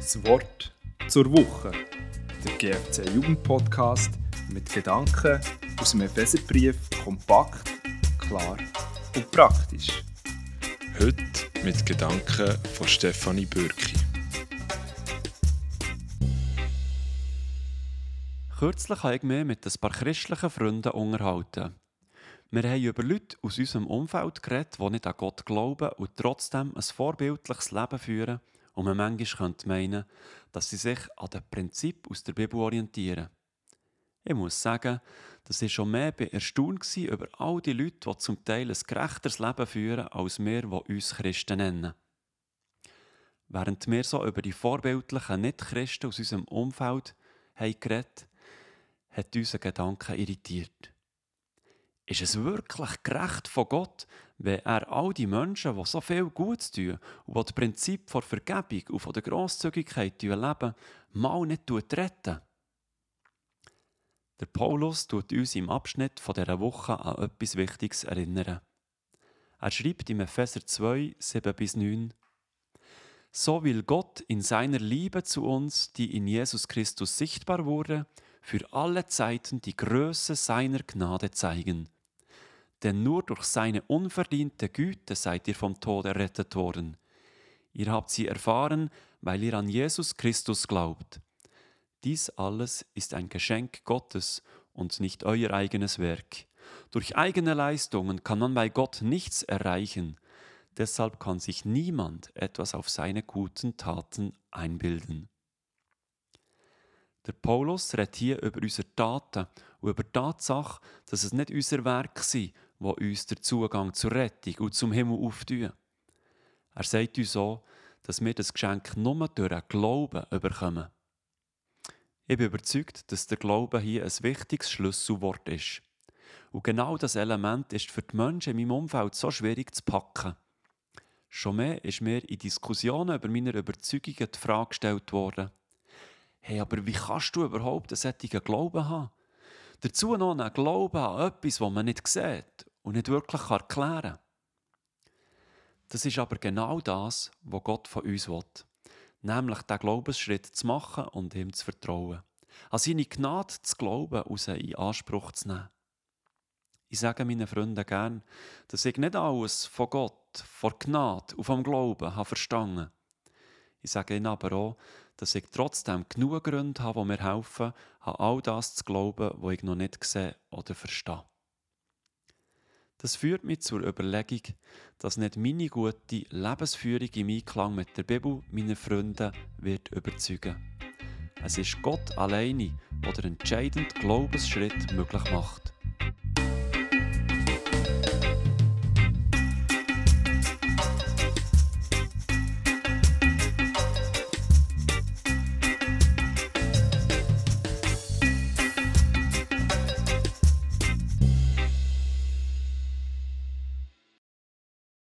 Das Wort zur Woche. Der GFC Jugendpodcast mit Gedanken aus dem Epheserbrief kompakt, klar und praktisch. Heute mit Gedanken von Stefanie Bürki. Kürzlich habe ich mich mit ein paar christlichen Freunden unterhalten. Wir haben über Leute aus unserem Umfeld geredet, die nicht an Gott glauben und trotzdem ein vorbildliches Leben führen und man manchmal könnte meinen, dass sie sich an den Prinzipien aus der Bibel orientieren. Ich muss sagen, dass ich schon mehr erstaunt war über all die Leute, die zum Teil ein gerechteres Leben führen, als wir, die uns Christen nennen. Während wir so über die vorbildlichen Nicht-Christen aus unserem Umfeld haben geredet, hat unser Gedanken irritiert. Ist es wirklich gerecht von Gott, wenn er all die Menschen, die so viel Gutes tun und die das Prinzip von Vergebung und der Grosszügigkeit leben, mal nicht retten? Der Paulus tut uns im Abschnitt von dieser Woche an etwas Wichtiges erinnern. Er schreibt im Epheser 2, 7 bis 9, So will Gott in seiner Liebe zu uns, die in Jesus Christus sichtbar wurde, für alle Zeiten die Größe seiner Gnade zeigen. Denn nur durch seine unverdiente Güte seid ihr vom Tod errettet worden. Ihr habt sie erfahren, weil ihr an Jesus Christus glaubt. Dies alles ist ein Geschenk Gottes und nicht euer eigenes Werk. Durch eigene Leistungen kann man bei Gott nichts erreichen. Deshalb kann sich niemand etwas auf seine guten Taten einbilden. Der Paulus redet hier über unsere Taten und über die Tatsache, dass es nicht unser Werk sind, wo uns der Zugang zur Rettung und zum Himmel auftun. Er sagt uns so, dass wir das Geschenk nur durch einen Glauben überkommen. Ich bin überzeugt, dass der Glaube hier ein wichtiges Schlüsselwort ist. Und genau das Element ist für die Menschen in meinem Umfeld so schwierig zu packen. Schon mehr ist mir in Diskussionen über meine Überzeugungen die Frage gestellt worden, hey, aber wie kannst du überhaupt einen solchen Glauben haben? Dazu noch einen Glauben an etwas, das man nicht sieht und nicht wirklich erklären kann. Das ist aber genau das, was Gott von uns will. Nämlich den Glaubensschritt zu machen und ihm zu vertrauen. An seine Gnade zu glauben und sie in Anspruch zu nehmen. Ich sage meinen Freunden gern, dass ich nicht alles von Gott, von Gnade und vom Glauben habe verstanden. Ich sage ihnen aber auch, dass ich trotzdem genug Gründe habe, die mir helfen, an all das zu glauben, was ich noch nicht sehe oder verstehe. Das führt mich zur Überlegung, dass nicht meine gute Lebensführung im Einklang mit der Bibel meine Freunde wird überzeugen. Es ist Gott alleine, der den entscheidenden Glaubensschritt möglich macht.